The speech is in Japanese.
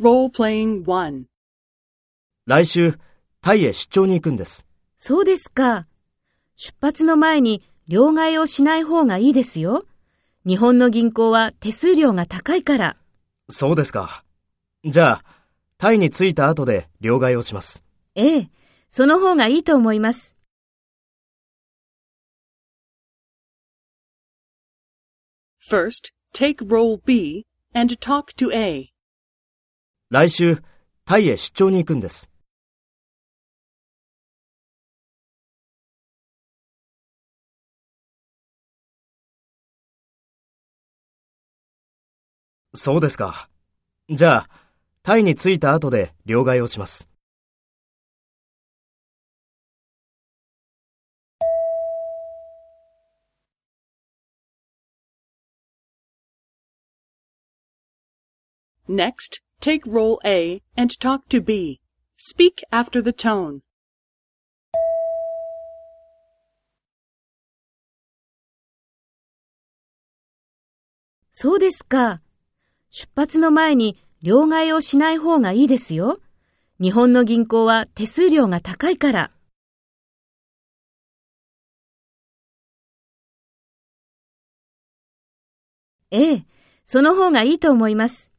Role-playing 1. 来週、タイへ出張に行くんです。そうですか。出発の前に両替をしない方がいいですよ。日本の銀行は手数料が高いから。そうですか。じゃあ、タイに着いた後で両替をします。ええ、その方がいいと思います。First, take role B and talk to A. 来週、タイへ出張に行くんです。そうですか。じゃあ、タイに着いた後で両替をします。Next, take role A and talk to B. Speak after the tone. そうですか。出発の前に両替をしない方がいいですよ。日本の銀行は手数料が高いから。ええ、その方がいいと思います。